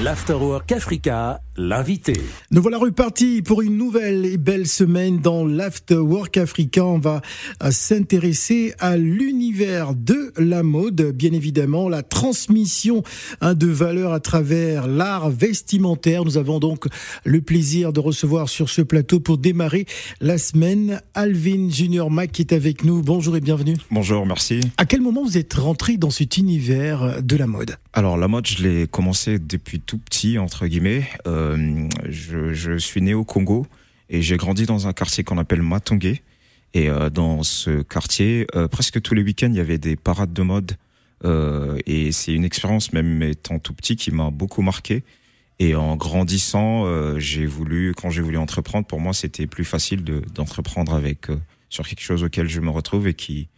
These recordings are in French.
L'Afterwork Africa, l'invité. Nous voilà repartis pour une nouvelle et belle semaine dans l'Afterwork Africa. On va euh, s'intéresser à l'univers de la mode, bien évidemment, la transmission hein, de valeurs à travers l'art vestimentaire. Nous avons donc le plaisir de recevoir sur ce plateau pour démarrer la semaine Alvin Junior Mac qui est avec nous. Bonjour et bienvenue. Bonjour, merci. À quel moment vous êtes rentré dans cet univers de la mode? Alors la mode, je l'ai commencé depuis tout petit, entre guillemets. Euh, je, je, suis né au Congo et j'ai grandi dans un quartier qu'on appelle Matongé. Et euh, dans ce quartier, euh, presque tous les week-ends, il y avait des parades de mode. Euh, et c'est une expérience, même étant tout petit, qui m'a beaucoup marqué. Et en grandissant, euh, j'ai voulu, quand j'ai voulu entreprendre, pour moi, c'était plus facile de, d'entreprendre avec euh, sur quelque chose auquel je me retrouve et qui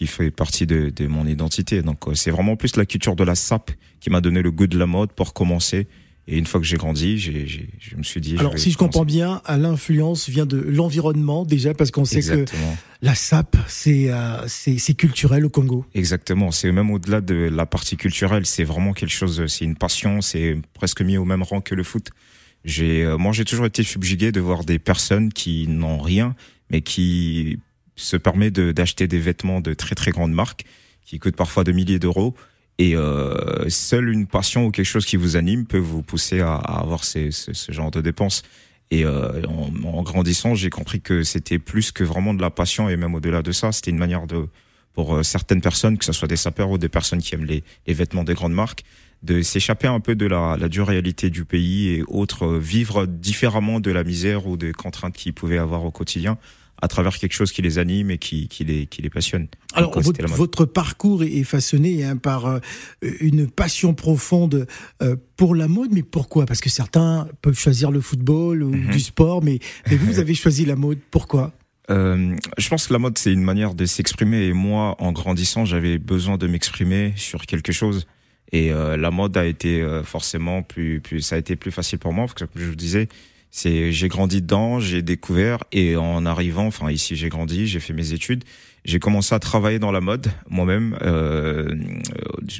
qui fait partie de, de mon identité. Donc c'est vraiment plus la culture de la sape qui m'a donné le goût de la mode pour commencer. Et une fois que j'ai grandi, j'ai, j'ai, je me suis dit. Alors, si je comprends bien, l'influence vient de l'environnement déjà, parce qu'on sait Exactement. que la sape, c'est, euh, c'est, c'est culturel au Congo. Exactement. C'est même au-delà de la partie culturelle, c'est vraiment quelque chose. C'est une passion. C'est presque mis au même rang que le foot. J'ai, euh, moi, j'ai toujours été subjugué de voir des personnes qui n'ont rien, mais qui se permet de, d'acheter des vêtements de très très grandes marques qui coûtent parfois de milliers d'euros. Et euh, seule une passion ou quelque chose qui vous anime peut vous pousser à, à avoir ces, ce, ce genre de dépenses. Et euh, en, en, grandissant, j'ai compris que c'était plus que vraiment de la passion et même au-delà de ça, c'était une manière de pour euh, certaines personnes, que ce soit des sapeurs ou des personnes qui aiment les, les vêtements des grandes marques, de s'échapper un peu de la, la dure réalité du pays et autres, euh, vivre différemment de la misère ou des contraintes qu'ils pouvaient avoir au quotidien à travers quelque chose qui les anime et qui, qui, les, qui les passionne. Alors, votre, votre, parcours est façonné hein, par euh, une passion profonde euh, pour la mode, mais pourquoi? Parce que certains peuvent choisir le football ou -hmm. du sport, mais, mais vous, vous avez choisi la mode. Pourquoi? Euh, je pense que la mode, c'est une manière de s'exprimer. Et moi, en grandissant, j'avais besoin de m'exprimer sur quelque chose. Et euh, la mode a été euh, forcément plus, plus, ça a été plus facile pour moi parce que, comme je vous disais, c'est j'ai grandi dedans, j'ai découvert et en arrivant, enfin ici j'ai grandi, j'ai fait mes études, j'ai commencé à travailler dans la mode moi-même euh,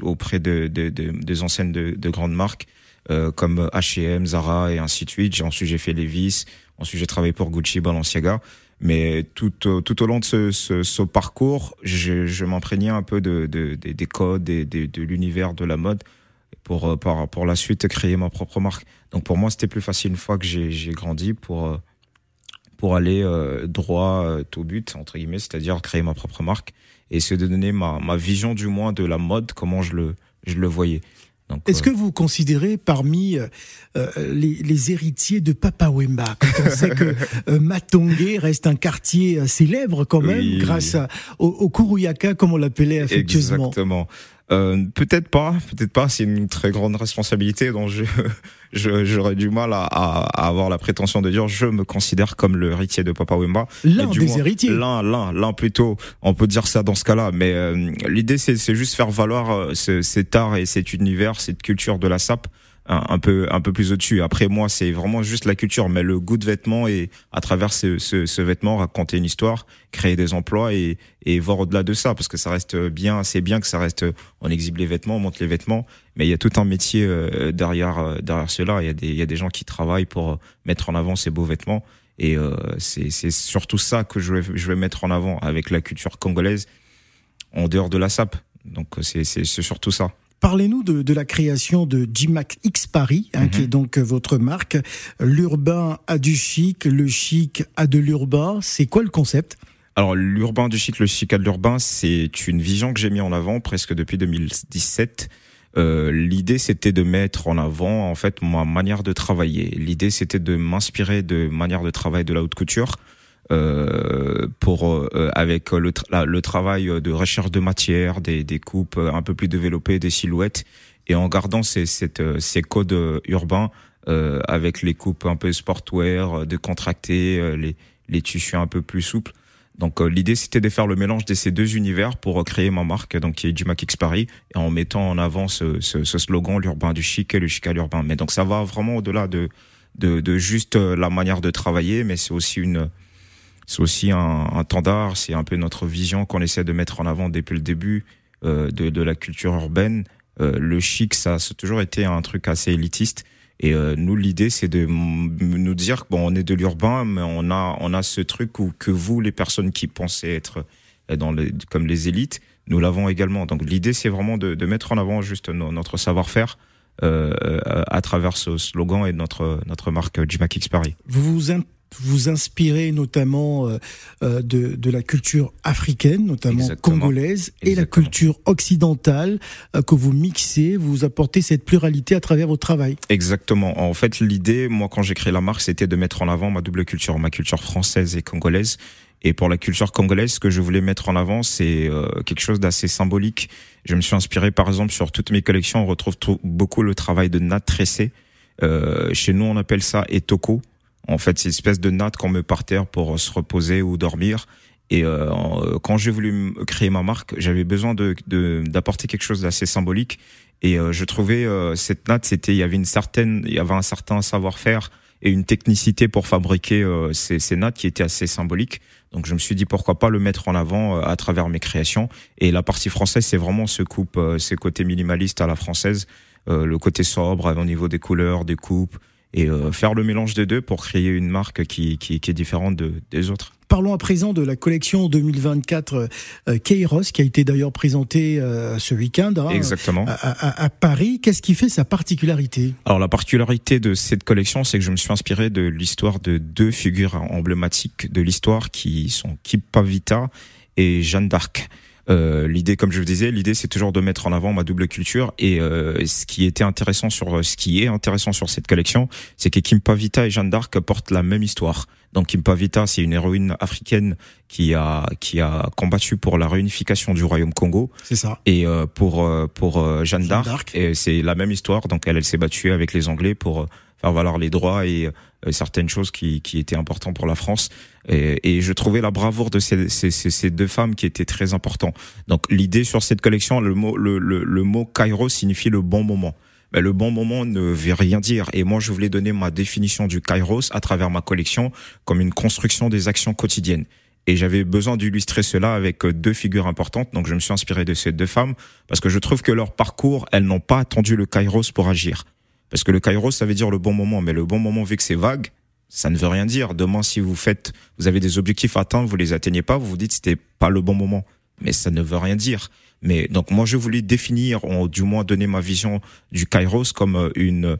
auprès de, de, de, des enseignes de, de grandes marques euh, comme H&M, Zara et ainsi de suite. Ensuite j'ai fait Levi's, ensuite j'ai travaillé pour Gucci, Balenciaga. Mais tout, tout au long de ce, ce, ce parcours, je, je m'imprégnais un peu de, de, de, des codes et de l'univers de la mode pour, pour, pour la suite créer ma propre marque. Donc pour moi, c'était plus facile une fois que j'ai grandi pour, pour aller euh, droit euh, au but, entre guillemets, c'est-à-dire créer ma propre marque et se donner ma, ma vision du moins de la mode, comment je le, je le voyais. Est-ce que vous considérez parmi euh, les, les, héritiers de Papa Wemba Quand on sait que euh, Matongé reste un quartier célèbre quand même, oui. grâce à, au, au Kuruyaka, comme on l'appelait affectueusement? Exactement. Euh, peut-être pas, peut-être pas. C'est une très grande responsabilité dont je, j'aurais du mal à, à, avoir la prétention de dire je me considère comme le héritier de Papa Wemba. L'un des moins, héritiers. L'un, l'un, l'un plutôt. On peut dire ça dans ce cas-là. Mais euh, l'idée, c'est, c'est juste faire valoir euh, ce, cet art et cet univers, cette culture de la sape un, peu un peu plus au-dessus. Après moi, c'est vraiment juste la culture, mais le goût de vêtements et à travers ce, ce, ce vêtement raconter une histoire, créer des emplois et, et voir au-delà de ça, parce que ça reste bien, c'est bien que ça reste, on exhibe les vêtements, on monte les vêtements, mais il y a tout un métier euh, derrière euh, derrière cela. Il y a des il y a des gens qui travaillent pour mettre en avant ces beaux vêtements. Et euh, c'est surtout ça que je vais je vais mettre en avant avec la culture congolaise en dehors de la sape. Donc c'est surtout ça. Parlez-nous de, de, la création de Jimac X Paris, hein, mm -hmm. qui est donc votre marque. L'urbain a du chic, le chic a de l'urbain. C'est quoi le concept? Alors l'urbain du chic, le chic a de l'urbain, c'est une vision que j'ai mis en avant presque depuis 2017. Euh, l'idée c'était de mettre en avant en fait ma manière de travailler. L'idée c'était de m'inspirer de manière de travail de la haute couture. Euh, pour euh, avec le, tra le, travail de recherche de matière, des, des, coupes un peu plus développées, des silhouettes, et en gardant ces, ces codes urbains euh, avec les coupes un peu sportwear, de contracter, les, les tissus un peu plus souples. Donc l'idée c'était de faire le mélange de ces deux univers pour créer ma marque, donc qui est du Mac X Paris, en mettant en avant ce, ce, ce slogan l'urbain du chic et le chic à l'urbain. Mais donc ça va vraiment au-delà de, de, de juste la manière de travailler, mais c'est aussi une c'est aussi un, un temps d'art, c'est un peu notre vision qu'on essaie de mettre en avant depuis le début euh, de, de, la culture urbaine, le chic, ça a toujours été un truc assez élitiste. Et nous, l'idée, c'est de nous dire bon, on est de l'urbain, mais on a on a ce truc où que vous, les personnes qui pensaient être dans les, comme les élites, nous l'avons également. Donc l'idée, c'est vraiment de, de, mettre en avant juste notre savoir-faire. Euh, à travers ce slogan et notre notre marque Jimak Paris. Vous vous vous inspirez notamment euh, euh, de, de, la culture africaine, notamment congolaise, et la culture occidentale que vous mixez, vous apportez cette pluralité à travers votre travail. Exactement. En fait, l'idée, moi, quand j'ai créé la marque, c'était de mettre en avant ma double culture, ma culture française et congolaise, et pour la culture congolaise, ce que je voulais mettre en avant, c'est euh, quelque chose d'assez symbolique. Je me suis inspiré, par exemple, sur toutes mes collections, on retrouve beaucoup le travail de natte tressée. Euh, chez nous, on appelle ça etoko. En fait, c'est une espèce de natte qu'on met par terre pour se reposer ou dormir. Et euh, quand j'ai voulu créer ma marque, j'avais besoin d'apporter quelque chose d'assez symbolique. Et euh, je trouvais euh, cette natte, c'était, il y avait une certaine, il y avait un certain savoir-faire et une technicité pour fabriquer euh, ces, ces, nattes qui étaient assez symboliques. Donc je me suis dit pourquoi pas le mettre en avant euh, à travers mes créations. Et la partie française, c'est vraiment ce coupe, euh, ces côtés minimalistes à la française, le côté sobre au niveau des couleurs, des coupes, et faire le mélange des deux pour créer une marque qui, qui, qui est différente de, des autres. Parlons à présent de la collection 2024 euh, Kairos, qui a été d'ailleurs présentée euh, ce week-end hein, Exactement. À, à, Paris. Qu'est-ce qui fait sa particularité? Alors la particularité de cette collection, c'est que je me suis inspiré de l'histoire de deux figures emblématiques de l'histoire qui sont Kip Pavita et Jeanne d'Arc. Euh, l'idée, comme je vous disais, l'idée c'est toujours de mettre en avant ma double culture. Et euh, ce qui était intéressant sur ce qui est intéressant sur cette collection, c'est que Kim Pavita et Jeanne d'Arc portent la même histoire. Donc Kim Pavita, c'est une héroïne africaine qui a qui a combattu pour la réunification du royaume Congo. C'est ça. Et euh, pour euh, pour euh, Jeanne d'Arc, c'est la même histoire. Donc elle, elle s'est battue avec les Anglais pour faire valoir les droits et certaines choses qui, qui étaient importantes pour la France. Et, et je trouvais la bravoure de ces, ces, ces, deux femmes qui étaient très important. Donc l'idée sur cette collection, le mot le, le, le mot Cairo signifie le bon moment ben, le bon moment ne veut rien dire. Et moi, je voulais donner ma définition du kairos à travers ma collection comme une construction des actions quotidiennes. Et j'avais besoin d'illustrer cela avec euh, deux figures importantes. Donc, je me suis inspiré de ces deux femmes parce que je trouve que leur parcours, elles n'ont pas attendu le kairos pour agir. Parce que le kairos, ça veut dire le bon moment. Mais le bon moment, vu que c'est vague, ça ne veut rien dire. Demain, si vous faites, vous avez des objectifs à atteindre, vous les atteignez pas, vous vous dites c'était pas le bon moment. Mais ça ne veut rien dire. Mais donc moi je voulais définir, ou du moins donner ma vision du Kairos comme euh, une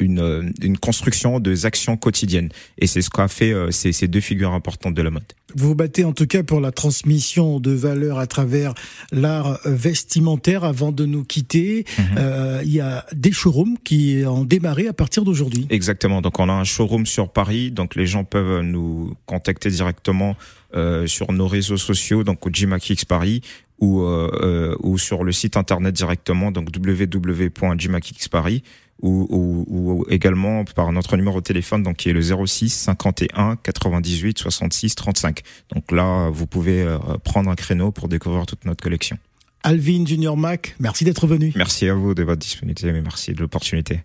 une, euh, une construction des actions quotidiennes. Et c'est ce qu'a fait ces, ces deux figures importantes de la mode. Vous vous battez en tout cas pour la transmission de valeurs à travers l'art vestimentaire. Avant de nous quitter, mhm. euh, il y a des showrooms qui ont démarré à partir d'aujourd'hui. Exactement. Donc on a un showroom sur Paris. Donc les gens peuvent nous contacter directement euh, sur nos réseaux sociaux, donc au Jimakix Paris, ou, euh, euh, ou sur le site internet directement, donc www.jimakixparis, ou, ou, ou, également par notre numéro de téléphone, donc qui est le 06 51 98 66 35. Donc là, vous pouvez euh, prendre un créneau pour découvrir toute notre collection. Alvin Junior Mac, merci d'être venu. Merci à vous de votre disponibilité, mais merci de l'opportunité.